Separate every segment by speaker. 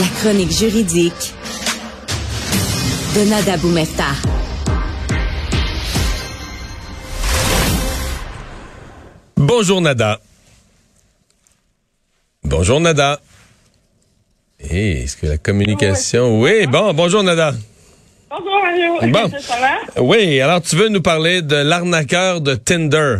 Speaker 1: La chronique juridique de Nada Boumefta.
Speaker 2: Bonjour Nada. Bonjour Nada. Eh, est-ce que la communication... Oui, bon, bonjour Nada.
Speaker 3: Bonjour Mario.
Speaker 2: Bon.
Speaker 3: Ça va?
Speaker 2: Oui, alors tu veux nous parler de l'arnaqueur de Tinder?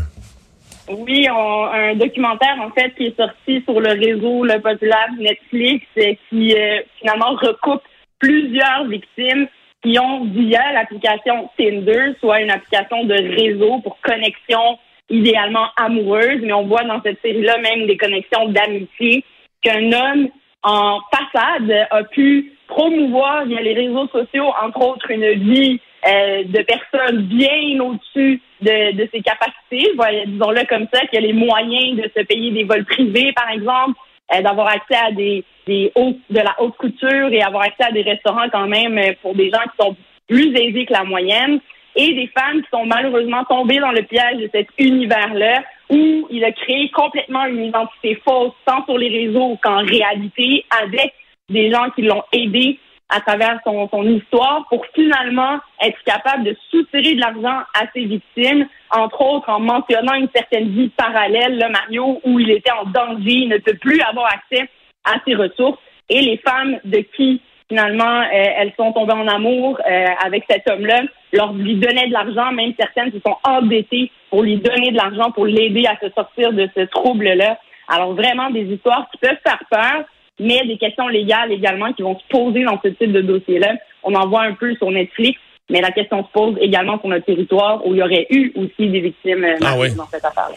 Speaker 3: Oui, on- un documentaire en fait qui est sorti sur le réseau le populaire Netflix qui euh, finalement recoupe plusieurs victimes qui ont via l'application Tinder, soit une application de réseau pour connexion idéalement amoureuse, mais on voit dans cette série-là même des connexions d'amitié qu'un homme en façade a pu promouvoir via les réseaux sociaux, entre autres, une vie euh, de personnes bien au-dessus de, de ses capacités. Disons-le comme ça, qui a les moyens de se payer des vols privés, par exemple, euh, d'avoir accès à des, des de la haute couture et avoir accès à des restaurants quand même euh, pour des gens qui sont plus aisés que la moyenne et des femmes qui sont malheureusement tombées dans le piège de cet univers-là où il a créé complètement une identité fausse, tant sur les réseaux qu'en réalité, avec des gens qui l'ont aidé à travers son, son histoire pour finalement être capable de soutirer de l'argent à ses victimes, entre autres en mentionnant une certaine vie parallèle, là, Mario, où il était en danger, il ne peut plus avoir accès à ses ressources. Et les femmes de qui finalement euh, elles sont tombées en amour euh, avec cet homme-là, leur lui donnaient de l'argent, même certaines se sont endettées pour lui donner de l'argent pour l'aider à se sortir de ce trouble-là. Alors vraiment des histoires qui peuvent faire peur, mais des questions légales également qui vont se poser dans ce type de dossier-là. On en voit un peu sur Netflix, mais la question se pose également sur notre territoire où il y aurait eu aussi des victimes euh,
Speaker 2: Ah oui.
Speaker 3: dans cette affaire-là.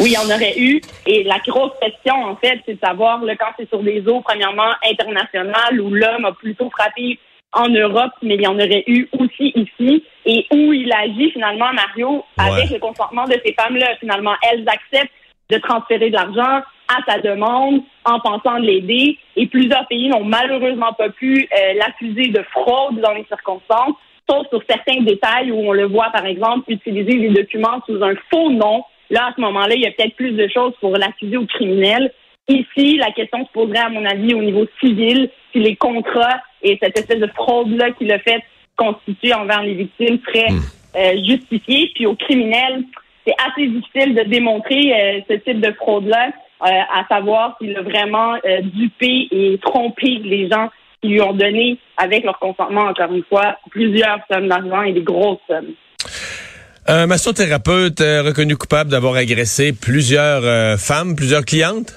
Speaker 3: Oui, il y en aurait eu. Et la grosse question, en fait, c'est de savoir, là, quand c'est sur des eaux, premièrement, internationales, où l'homme a plutôt frappé en Europe, mais il y en aurait eu aussi ici, et où il agit finalement, Mario, avec le consentement de ces femmes-là. Finalement, elles acceptent de transférer de l'argent à sa demande en pensant de l'aider. Et plusieurs pays n'ont malheureusement pas pu euh, l'accuser de fraude dans les circonstances, sauf sur certains détails où on le voit, par exemple, utiliser des documents sous un faux nom. Là, à ce moment-là, il y a peut-être plus de choses pour l'accuser au criminel. Ici, la question se poserait, à mon avis, au niveau civil, si les contrats et cette espèce de fraude-là qu'il a fait constituer envers les victimes seraient euh, justifiés. Puis au criminel, c'est assez difficile de démontrer euh, ce type de fraude-là, euh, à savoir s'il a vraiment euh, dupé et trompé les gens qui lui ont donné, avec leur consentement, encore une fois, plusieurs sommes d'argent et des grosses sommes.
Speaker 2: Un massothérapeute euh, reconnu coupable d'avoir agressé plusieurs femmes, plusieurs clientes?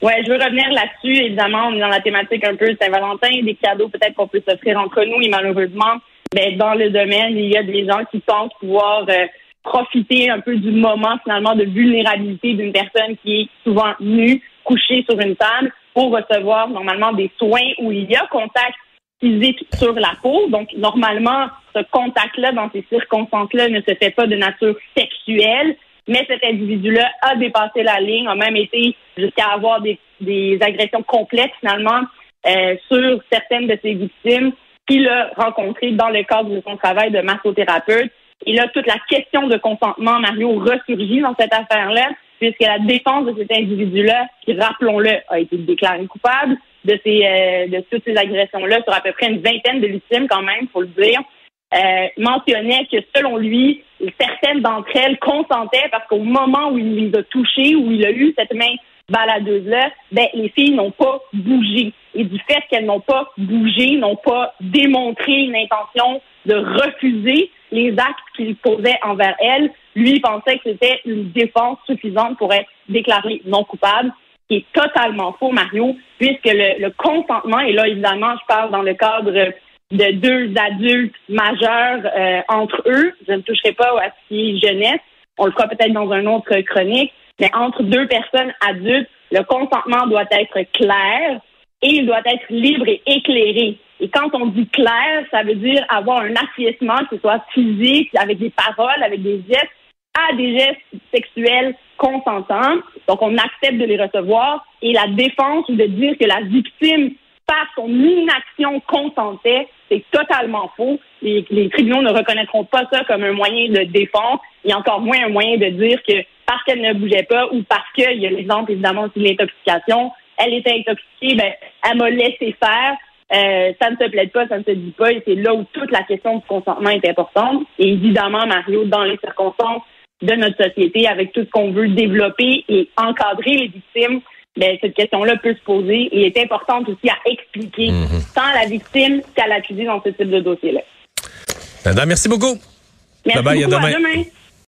Speaker 3: Ouais, je veux revenir là-dessus. Évidemment, on est dans la thématique un peu Saint-Valentin, des cadeaux peut-être qu'on peut s'offrir entre nous et malheureusement, ben, dans le domaine, il y a des gens qui pensent pouvoir euh, profiter un peu du moment finalement de vulnérabilité d'une personne qui est souvent nue, couchée sur une table pour recevoir normalement des soins où il y a contact physique sur la peau. Donc, normalement, ce contact-là, dans ces circonstances-là, ne se fait pas de nature sexuelle, mais cet individu-là a dépassé la ligne, a même été jusqu'à avoir des, des agressions complètes, finalement, euh, sur certaines de ses victimes qu'il a rencontrées dans le cadre de son travail de massothérapeute. Et là, toute la question de consentement, Mario, ressurgit dans cette affaire-là, puisque la défense de cet individu-là, qui, rappelons-le, a été déclaré coupable de, ces, euh, de toutes ces agressions-là sur à peu près une vingtaine de victimes quand même, faut le dire, euh, mentionnait que selon lui, certaines d'entre elles consentaient parce qu'au moment où il les a touchées, où il a eu cette main baladeuse-là, ben, les filles n'ont pas bougé. Et du fait qu'elles n'ont pas bougé, n'ont pas démontré une intention de refuser les actes qu'il posait envers elles, lui pensait que c'était une défense suffisante pour être déclaré non coupable, qui est totalement faux, Mario, puisque le, consentement, et là, évidemment, je parle dans le cadre de deux adultes majeurs euh, entre eux, je ne toucherai pas à ce qui est jeunesse, on le fera peut-être dans un autre chronique, mais entre deux personnes adultes, le consentement doit être clair et il doit être libre et éclairé. Et quand on dit clair, ça veut dire avoir un acquiescement, que ce soit physique, avec des paroles, avec des gestes, à des gestes sexuels consentants. Donc, on accepte de les recevoir. Et la défense ou de dire que la victime, par son inaction, consentait, c'est totalement faux. Les, les, tribunaux ne reconnaîtront pas ça comme un moyen de défense et encore moins un moyen de dire que parce qu'elle ne bougeait pas ou parce qu'il y a l'exemple évidemment de l'intoxication, elle était intoxiquée, ben, elle m'a laissé faire. Euh, ça ne se plaide pas, ça ne se dit pas, et c'est là où toute la question du consentement est importante. Et évidemment, Mario, dans les circonstances de notre société, avec tout ce qu'on veut développer et encadrer les victimes, ben, cette question-là peut se poser et est importante aussi à expliquer mhm. tant à la victime qu'à l'accusé dans ce type de dossier-là.
Speaker 2: Merci beaucoup.
Speaker 3: Merci beaucoup, à demain.